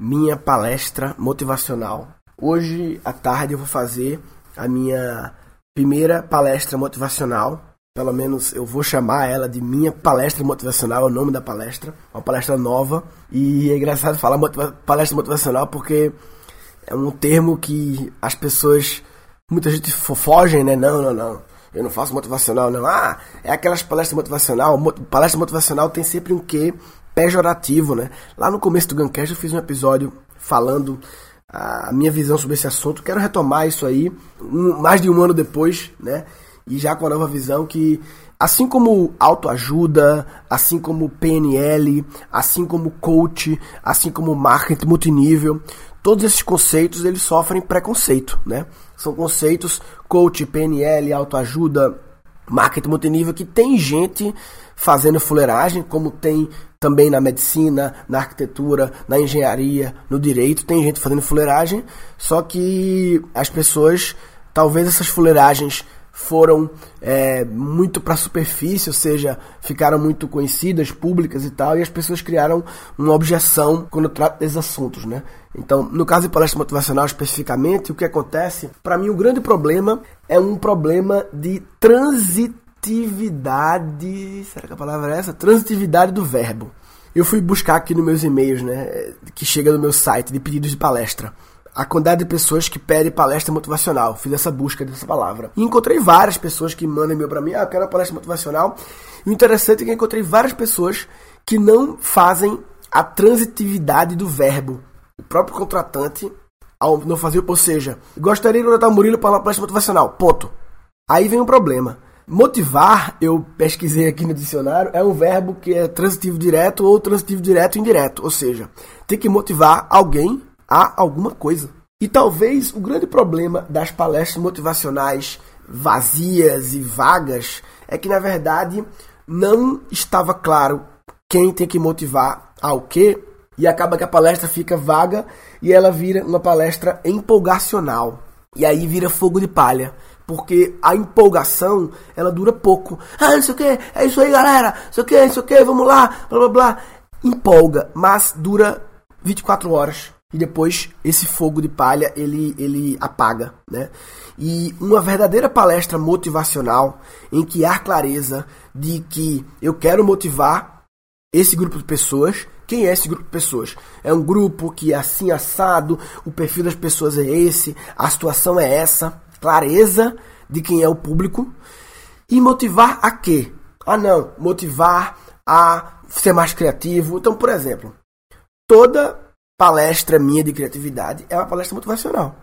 minha palestra motivacional. Hoje à tarde eu vou fazer a minha primeira palestra motivacional. Pelo menos eu vou chamar ela de minha palestra motivacional, é o nome da palestra, uma palestra nova. E é engraçado falar motiva palestra motivacional porque é um termo que as pessoas, muita gente fogem, né? Não, não, não. Eu não faço motivacional, não. Ah, é aquelas palestras motivacional. Palestra motivacional tem sempre um quê pejorativo, né? Lá no começo do Guncast eu fiz um episódio falando a minha visão sobre esse assunto. Quero retomar isso aí um, mais de um ano depois, né? E já com a nova visão que assim como autoajuda, assim como PNL, assim como coach, assim como marketing multinível, todos esses conceitos eles sofrem preconceito, né? São conceitos coach, PNL, autoajuda, marketing multinível que tem gente fazendo fuleiragem, como tem também na medicina, na arquitetura, na engenharia, no direito, tem gente fazendo fuleiragem, só que as pessoas, talvez essas fuleiragens foram é, muito para a superfície, ou seja, ficaram muito conhecidas, públicas e tal, e as pessoas criaram uma objeção quando trata desses assuntos, né? Então, no caso de palestra motivacional especificamente, o que acontece, para mim o grande problema é um problema de transitividade, será que a palavra é essa? Transitividade do verbo. Eu fui buscar aqui nos meus e-mails, né, que chega no meu site de pedidos de palestra a quantidade de pessoas que pedem palestra motivacional. Fiz essa busca dessa palavra. E encontrei várias pessoas que mandam e-mail para mim, ah, eu quero uma palestra motivacional. E o interessante é que encontrei várias pessoas que não fazem a transitividade do verbo. O próprio contratante, ao não fazer, ou seja, gostaria de contratar o Murilo para uma palestra motivacional. Ponto. Aí vem um problema. Motivar, eu pesquisei aqui no dicionário, é um verbo que é transitivo direto ou transitivo direto indireto. Ou seja, tem que motivar alguém a alguma coisa. E talvez o grande problema das palestras motivacionais vazias e vagas é que, na verdade, não estava claro quem tem que motivar ao quê, e acaba que a palestra fica vaga e ela vira uma palestra empolgacional. E aí vira fogo de palha. Porque a empolgação, ela dura pouco. Ah, não sei o que, é isso aí, galera. Não sei o que, não sei o que, vamos lá, blá blá blá. Empolga, mas dura 24 horas e depois esse fogo de palha ele, ele apaga, né? E uma verdadeira palestra motivacional em que há clareza de que eu quero motivar esse grupo de pessoas. Quem é esse grupo de pessoas? É um grupo que é assim assado, o perfil das pessoas é esse, a situação é essa, clareza de quem é o público e motivar a quê? Ah, não, motivar a ser mais criativo. Então, por exemplo, toda palestra minha de criatividade é uma palestra motivacional.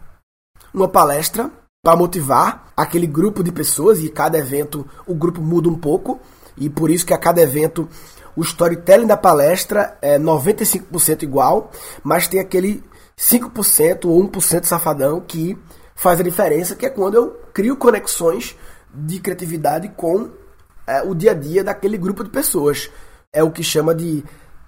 Uma palestra para motivar aquele grupo de pessoas e cada evento o grupo muda um pouco e por isso que a cada evento o storytelling da palestra é 95% igual, mas tem aquele 5% ou 1% safadão que faz a diferença, que é quando eu crio conexões de criatividade com é, o dia a dia daquele grupo de pessoas. É o que chama de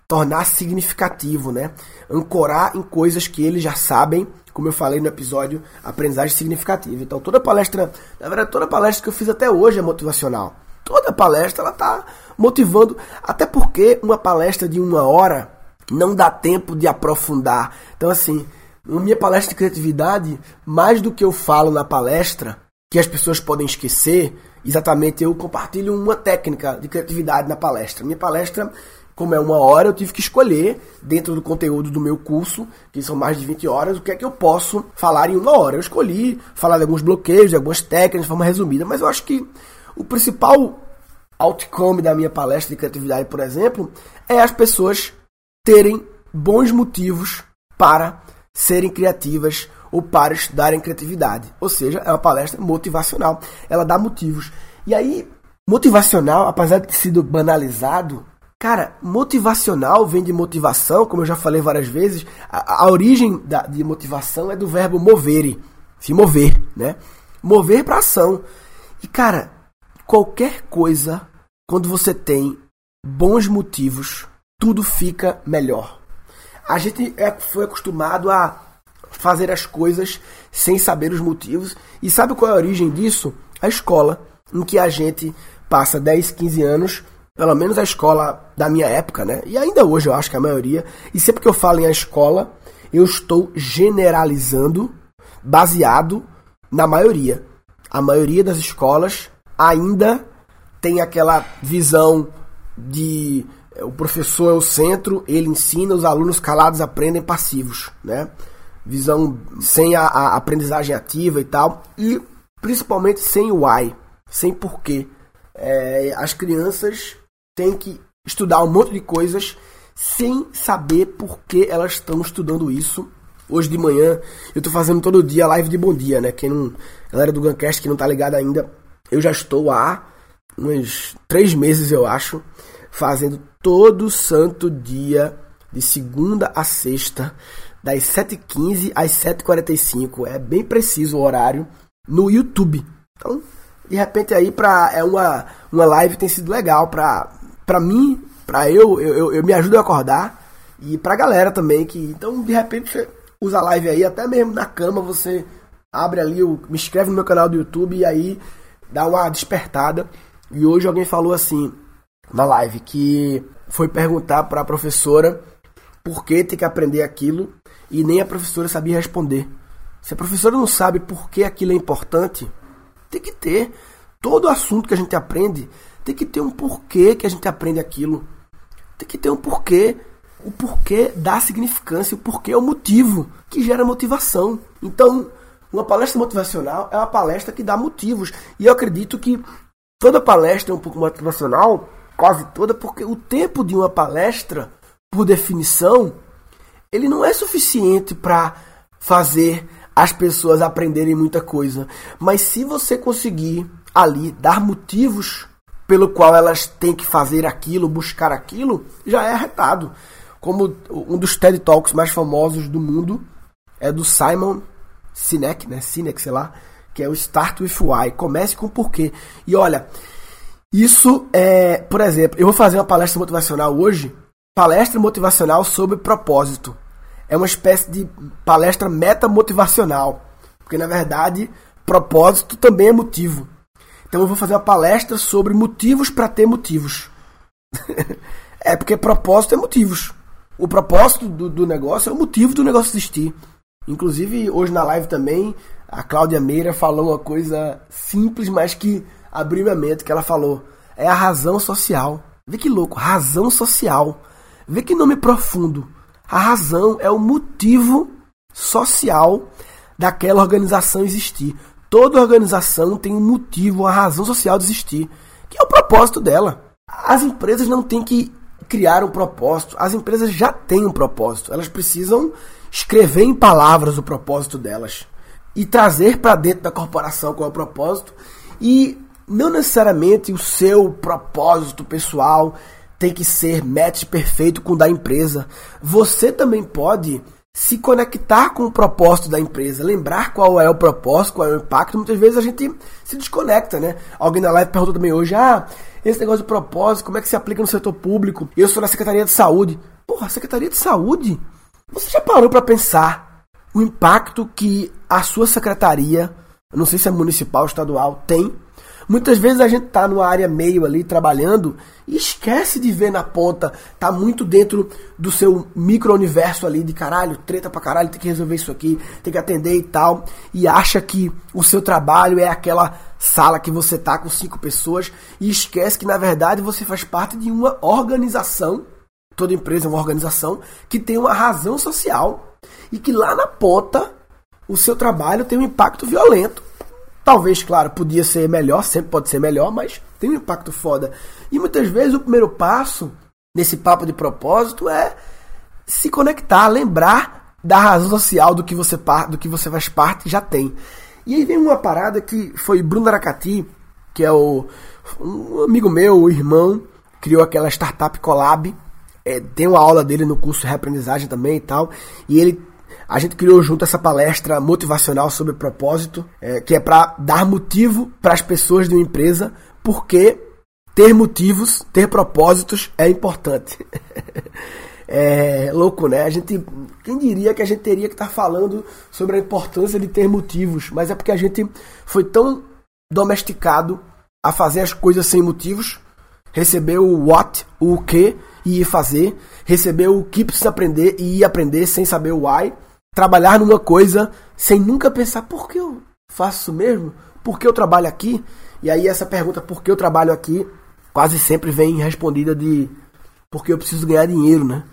tornar significativo, né? Ancorar em coisas que eles já sabem, como eu falei no episódio Aprendizagem Significativa. Então, toda palestra, na verdade, toda palestra que eu fiz até hoje é motivacional. Toda palestra ela tá motivando, até porque uma palestra de uma hora não dá tempo de aprofundar. Então, assim, na minha palestra de criatividade, mais do que eu falo na palestra, que as pessoas podem esquecer, exatamente eu compartilho uma técnica de criatividade na palestra. Minha palestra como é uma hora, eu tive que escolher, dentro do conteúdo do meu curso, que são mais de 20 horas, o que é que eu posso falar em uma hora. Eu escolhi falar de alguns bloqueios, de algumas técnicas, de forma resumida, mas eu acho que o principal outcome da minha palestra de criatividade, por exemplo, é as pessoas terem bons motivos para serem criativas ou para estudarem criatividade. Ou seja, é uma palestra motivacional. Ela dá motivos. E aí, motivacional, apesar de ter sido banalizado, Cara, motivacional vem de motivação, como eu já falei várias vezes. A, a origem da, de motivação é do verbo movere, se mover, né? Mover para ação. E cara, qualquer coisa, quando você tem bons motivos, tudo fica melhor. A gente é, foi acostumado a fazer as coisas sem saber os motivos. E sabe qual é a origem disso? A escola, em que a gente passa 10, 15 anos pelo menos a escola da minha época, né? E ainda hoje eu acho que a maioria. E sempre que eu falo em a escola, eu estou generalizando baseado na maioria. A maioria das escolas ainda tem aquela visão de o professor é o centro, ele ensina, os alunos calados aprendem passivos, né? Visão sem a, a aprendizagem ativa e tal, e principalmente sem o why, sem porquê. É, as crianças têm que estudar um monte de coisas sem saber por que elas estão estudando isso. Hoje de manhã eu estou fazendo todo dia live de bom dia, né? Quem não, galera do Guncast que não tá ligada ainda, eu já estou há uns três meses, eu acho, fazendo todo santo dia, de segunda a sexta, das 7h15 às 7h45. É bem preciso o horário no YouTube. Então, de repente aí pra, é uma, uma live tem sido legal pra, pra mim, pra eu, eu, eu, eu me ajudo a acordar e pra galera também que então de repente você usa a live aí até mesmo na cama você abre ali, me inscreve no meu canal do YouTube e aí dá uma despertada. E hoje alguém falou assim na live que foi perguntar para a professora por que tem que aprender aquilo e nem a professora sabia responder. Se a professora não sabe por que aquilo é importante, tem que ter. Todo assunto que a gente aprende tem que ter um porquê que a gente aprende aquilo. Tem que ter um porquê. O porquê dá significância, o porquê é o motivo que gera motivação. Então, uma palestra motivacional é uma palestra que dá motivos. E eu acredito que toda palestra é um pouco motivacional, quase toda, porque o tempo de uma palestra, por definição, ele não é suficiente para fazer as pessoas aprenderem muita coisa. Mas se você conseguir ali dar motivos pelo qual elas têm que fazer aquilo, buscar aquilo, já é arretado. Como um dos TED Talks mais famosos do mundo é do Simon Sinek, né? Sinek, sei lá, que é o Start with Why. Comece com o porquê. E olha, isso é, por exemplo, eu vou fazer uma palestra motivacional hoje, palestra motivacional sobre propósito é uma espécie de palestra metamotivacional. Porque na verdade, propósito também é motivo. Então eu vou fazer uma palestra sobre motivos para ter motivos. é porque propósito é motivos. O propósito do, do, negócio é o motivo do negócio existir. Inclusive, hoje na live também, a Cláudia Meira falou uma coisa simples, mas que abriu minha mente, que ela falou. É a razão social. Vê que louco, razão social. Vê que nome profundo. A razão é o motivo social daquela organização existir. Toda organização tem um motivo, uma razão social de existir, que é o propósito dela. As empresas não têm que criar um propósito, as empresas já têm um propósito. Elas precisam escrever em palavras o propósito delas e trazer para dentro da corporação qual é o propósito e não necessariamente o seu propósito pessoal tem que ser match perfeito com o da empresa. Você também pode se conectar com o propósito da empresa, lembrar qual é o propósito, qual é o impacto. Muitas vezes a gente se desconecta, né? Alguém na live perguntou também hoje: ah, esse negócio de propósito, como é que se aplica no setor público? Eu sou na Secretaria de Saúde. Porra, Secretaria de Saúde? Você já parou para pensar o impacto que a sua secretaria, não sei se é municipal ou estadual, tem Muitas vezes a gente tá numa área meio ali trabalhando e esquece de ver na ponta, tá muito dentro do seu micro-universo ali de caralho, treta pra caralho, tem que resolver isso aqui, tem que atender e tal, e acha que o seu trabalho é aquela sala que você tá com cinco pessoas e esquece que na verdade você faz parte de uma organização, toda empresa é uma organização que tem uma razão social e que lá na ponta o seu trabalho tem um impacto violento Talvez, claro, podia ser melhor, sempre pode ser melhor, mas tem um impacto foda. E muitas vezes o primeiro passo nesse papo de propósito é se conectar, lembrar da razão social do que você do que você faz parte já tem. E aí vem uma parada que foi Bruno Aracati, que é o um amigo meu, o irmão, criou aquela startup Collab. É, tem uma aula dele no curso de reaprendizagem também e tal. E ele a gente criou junto essa palestra motivacional sobre propósito, é, que é para dar motivo para as pessoas de uma empresa, porque ter motivos, ter propósitos é importante. é louco, né? A gente, quem diria que a gente teria que estar tá falando sobre a importância de ter motivos, mas é porque a gente foi tão domesticado a fazer as coisas sem motivos, recebeu o what, o que, e ir fazer, receber o que precisa aprender e ir aprender sem saber o why, trabalhar numa coisa sem nunca pensar por que eu faço isso mesmo, por que eu trabalho aqui, e aí essa pergunta por que eu trabalho aqui quase sempre vem respondida de porque eu preciso ganhar dinheiro, né?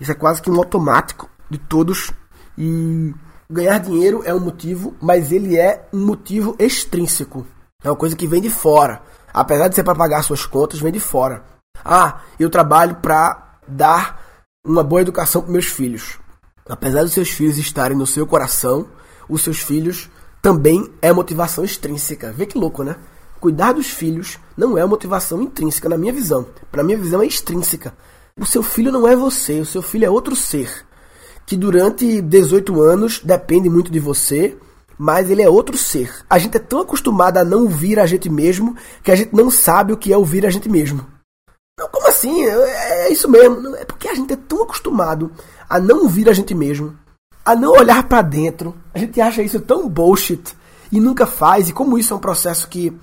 Isso é quase que um automático de todos e ganhar dinheiro é um motivo, mas ele é um motivo extrínseco. É uma coisa que vem de fora. Apesar de ser para pagar suas contas, vem de fora. Ah, eu trabalho para dar uma boa educação para meus filhos. Apesar dos seus filhos estarem no seu coração, os seus filhos também é motivação extrínseca. Vê que louco, né? Cuidar dos filhos não é motivação intrínseca, na minha visão. Para minha visão é extrínseca. O seu filho não é você, o seu filho é outro ser que durante 18 anos depende muito de você, mas ele é outro ser. A gente é tão acostumado a não ouvir a gente mesmo que a gente não sabe o que é ouvir a gente mesmo. Não, como assim? É, é isso mesmo. É porque a gente é tão acostumado a não ouvir a gente mesmo, a não olhar para dentro. A gente acha isso tão bullshit e nunca faz. E como isso é um processo que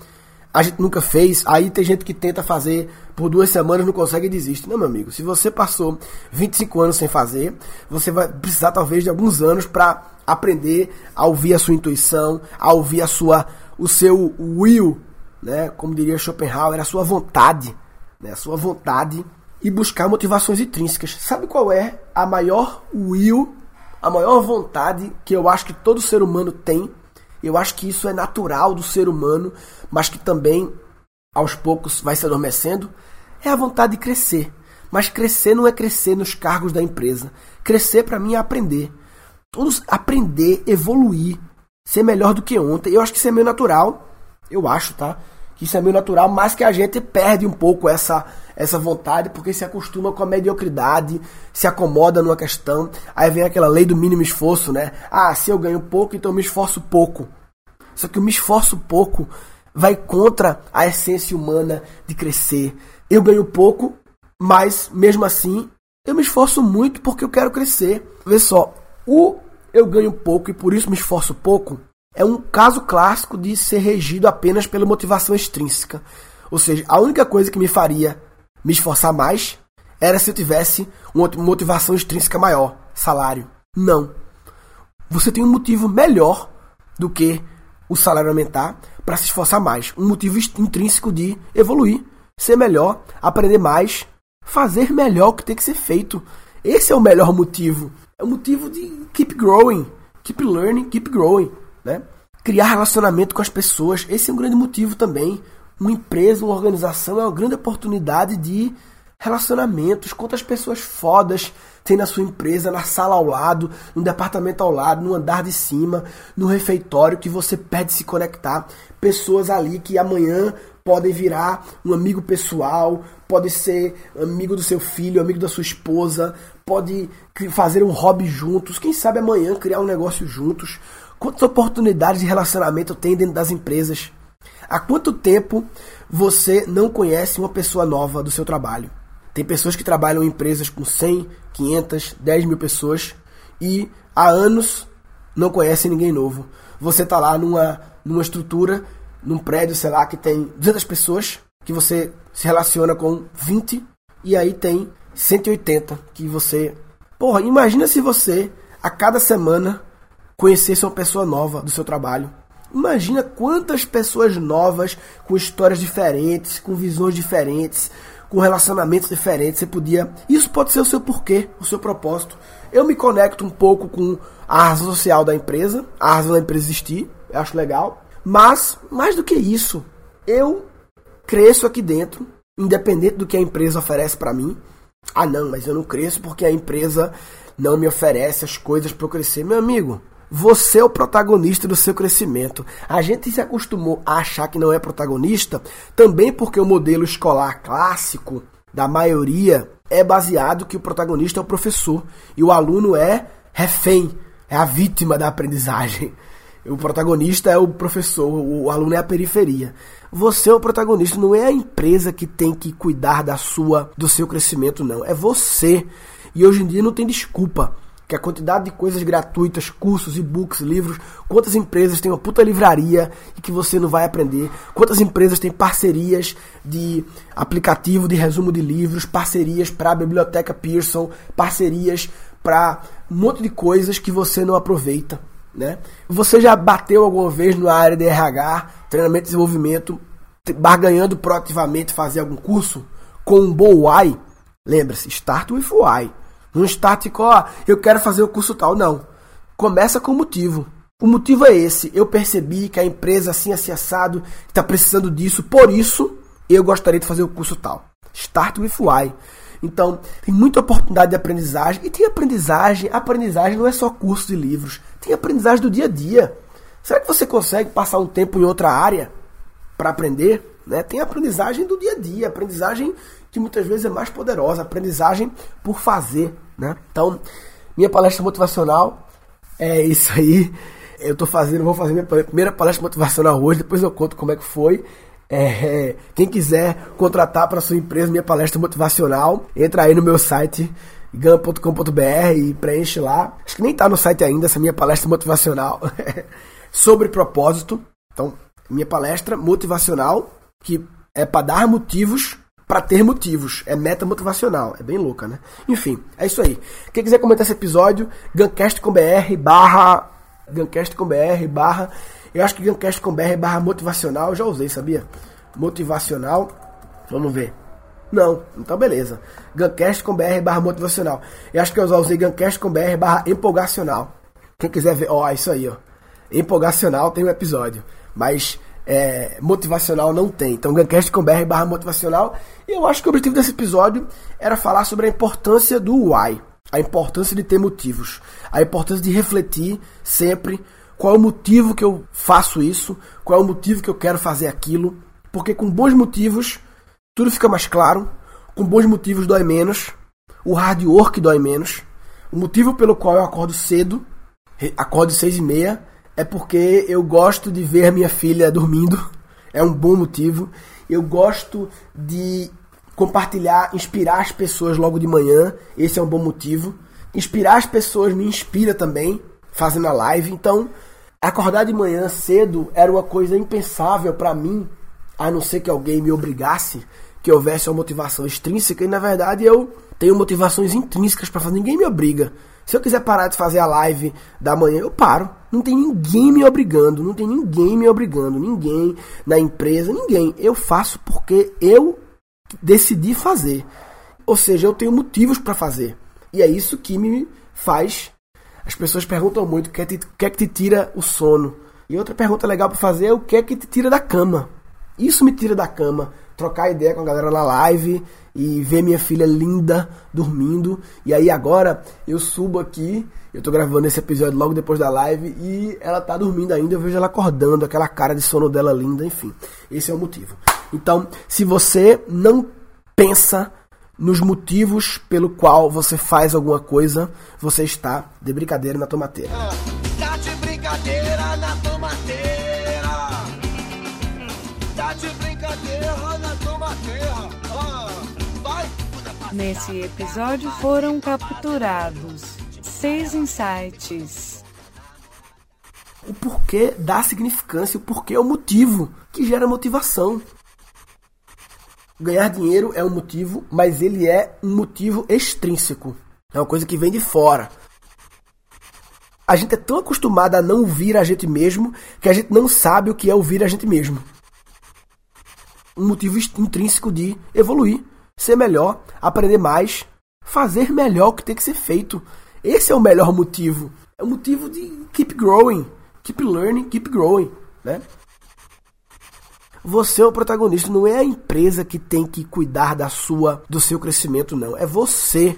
a gente nunca fez, aí tem gente que tenta fazer por duas semanas não consegue e desiste. Não, meu amigo, se você passou 25 anos sem fazer, você vai precisar talvez de alguns anos para aprender a ouvir a sua intuição, a ouvir a sua o seu will, né, como diria Schopenhauer, a sua vontade, né, a sua vontade e buscar motivações intrínsecas. Sabe qual é a maior will, a maior vontade que eu acho que todo ser humano tem? Eu acho que isso é natural do ser humano, mas que também aos poucos vai se adormecendo, é a vontade de crescer. Mas crescer não é crescer nos cargos da empresa. Crescer para mim é aprender. Todos aprender, evoluir, ser melhor do que ontem. Eu acho que isso é meio natural. Eu acho, tá? Isso é meio natural, mas que a gente perde um pouco essa essa vontade porque se acostuma com a mediocridade, se acomoda numa questão. Aí vem aquela lei do mínimo esforço, né? Ah, se eu ganho pouco, então eu me esforço pouco. Só que eu me esforço pouco vai contra a essência humana de crescer. Eu ganho pouco, mas mesmo assim eu me esforço muito porque eu quero crescer. Vê só, o eu ganho pouco e por isso me esforço pouco é um caso clássico de ser regido apenas pela motivação extrínseca. Ou seja, a única coisa que me faria me esforçar mais era se eu tivesse uma motivação extrínseca maior, salário. Não. Você tem um motivo melhor do que o salário aumentar para se esforçar mais. Um motivo intrínseco de evoluir, ser melhor, aprender mais, fazer melhor o que tem que ser feito. Esse é o melhor motivo. É o motivo de keep growing, keep learning, keep growing, né? Criar relacionamento com as pessoas, esse é um grande motivo também. Uma empresa, uma organização é uma grande oportunidade de relacionamentos, quantas pessoas fodas tem na sua empresa, na sala ao lado, no departamento ao lado, no andar de cima, no refeitório que você pede se conectar. Pessoas ali que amanhã podem virar um amigo pessoal, pode ser amigo do seu filho, amigo da sua esposa, pode fazer um hobby juntos, quem sabe amanhã criar um negócio juntos. Quantas oportunidades de relacionamento tem dentro das empresas? Há quanto tempo você não conhece uma pessoa nova do seu trabalho? Tem pessoas que trabalham em empresas com 100, 500, 10 mil pessoas e há anos não conhecem ninguém novo. Você tá lá numa, numa estrutura, num prédio, sei lá, que tem 200 pessoas, que você se relaciona com 20 e aí tem 180 que você. Porra, imagina se você a cada semana conhecesse uma pessoa nova do seu trabalho. Imagina quantas pessoas novas, com histórias diferentes, com visões diferentes, com relacionamentos diferentes, você podia. Isso pode ser o seu porquê, o seu propósito. Eu me conecto um pouco com a razão social da empresa, a razão da empresa existir, eu acho legal. Mas, mais do que isso, eu cresço aqui dentro, independente do que a empresa oferece para mim. Ah, não, mas eu não cresço porque a empresa não me oferece as coisas para eu crescer. Meu amigo, você é o protagonista do seu crescimento. A gente se acostumou a achar que não é protagonista também porque o modelo escolar clássico da maioria é baseado que o protagonista é o professor e o aluno é refém, é a vítima da aprendizagem. O protagonista é o professor, o aluno é a periferia. Você é o protagonista, não é a empresa que tem que cuidar da sua, do seu crescimento, não. É você. E hoje em dia não tem desculpa que a quantidade de coisas gratuitas, cursos, e-books, livros, quantas empresas têm uma puta livraria e que você não vai aprender, quantas empresas têm parcerias de aplicativo de resumo de livros, parcerias para a biblioteca Pearson, parcerias para um monte de coisas que você não aproveita, né? Você já bateu alguma vez na área de RH, treinamento e desenvolvimento, barganhando proativamente fazer algum curso com um bom why? Lembre-se, start with why. Não com, ó, eu quero fazer o curso tal. Não. Começa com o motivo. O motivo é esse. Eu percebi que a empresa assim, assim assado está precisando disso. Por isso, eu gostaria de fazer o curso tal. Start with why. Então, tem muita oportunidade de aprendizagem. E tem aprendizagem. aprendizagem não é só curso de livros. Tem aprendizagem do dia a dia. Será que você consegue passar um tempo em outra área para aprender? Né? Tem aprendizagem do dia a dia, aprendizagem que muitas vezes é mais poderosa, aprendizagem por fazer, né? Então, minha palestra motivacional é isso aí. Eu tô fazendo, vou fazer minha primeira palestra motivacional hoje, depois eu conto como é que foi. É, quem quiser contratar para sua empresa minha palestra motivacional, entra aí no meu site gan.com.br e preenche lá. Acho que nem tá no site ainda essa minha palestra motivacional sobre propósito. Então, minha palestra motivacional que é para dar motivos para ter motivos. É meta motivacional. É bem louca, né? Enfim, é isso aí. Quem quiser comentar esse episódio, gancast.com.br barra gancast.com.br barra eu acho que gancast.com.br barra motivacional eu já usei, sabia? Motivacional. Vamos ver. Não, então beleza. Gancast.com.br barra motivacional. Eu acho que eu já usei gancast.com.br barra empolgacional. Quem quiser ver, ó, isso aí, ó. Empolgacional tem um episódio. Mas é, motivacional não tem. Então, gancast.com.br barra motivacional. E eu acho que o objetivo desse episódio era falar sobre a importância do why. A importância de ter motivos. A importância de refletir sempre qual é o motivo que eu faço isso, qual é o motivo que eu quero fazer aquilo. Porque com bons motivos, tudo fica mais claro. Com bons motivos dói menos. O hard work dói menos. O motivo pelo qual eu acordo cedo, acordo seis e meia, é porque eu gosto de ver minha filha dormindo. É um bom motivo. Eu gosto de compartilhar, inspirar as pessoas logo de manhã. Esse é um bom motivo. Inspirar as pessoas me inspira também, fazendo a live. Então, acordar de manhã cedo era uma coisa impensável para mim, a não ser que alguém me obrigasse, que houvesse uma motivação extrínseca. E na verdade eu tenho motivações intrínsecas para fazer. Ninguém me obriga. Se eu quiser parar de fazer a live da manhã, eu paro. Não tem ninguém me obrigando, não tem ninguém me obrigando, ninguém na empresa, ninguém. Eu faço porque eu decidi fazer. Ou seja, eu tenho motivos para fazer. E é isso que me faz. As pessoas perguntam muito o que, é que, é que te tira o sono. E outra pergunta legal para fazer é o que é que te tira da cama. Isso me tira da cama. Trocar ideia com a galera na live, e ver minha filha linda dormindo. E aí agora eu subo aqui, eu tô gravando esse episódio logo depois da live e ela tá dormindo ainda, eu vejo ela acordando, aquela cara de sono dela linda, enfim. Esse é o motivo. Então, se você não pensa nos motivos pelo qual você faz alguma coisa, você está de brincadeira na tomateira. Tá de brincadeira na tomateira. Tá de brincadeira na tomateira. Nesse episódio foram capturados seis insights. O porquê dá significância, o porquê é o motivo que gera motivação. Ganhar dinheiro é um motivo, mas ele é um motivo extrínseco. É uma coisa que vem de fora. A gente é tão acostumado a não ouvir a gente mesmo que a gente não sabe o que é ouvir a gente mesmo. Um motivo intrínseco de evoluir ser melhor, aprender mais, fazer melhor o que tem que ser feito. Esse é o melhor motivo. É o motivo de keep growing, keep learning, keep growing, né? Você é o protagonista, não é a empresa que tem que cuidar da sua, do seu crescimento, não. É você.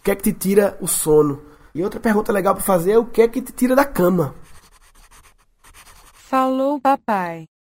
O que é que te tira o sono? E outra pergunta legal para fazer é o que é que te tira da cama? Falou, papai.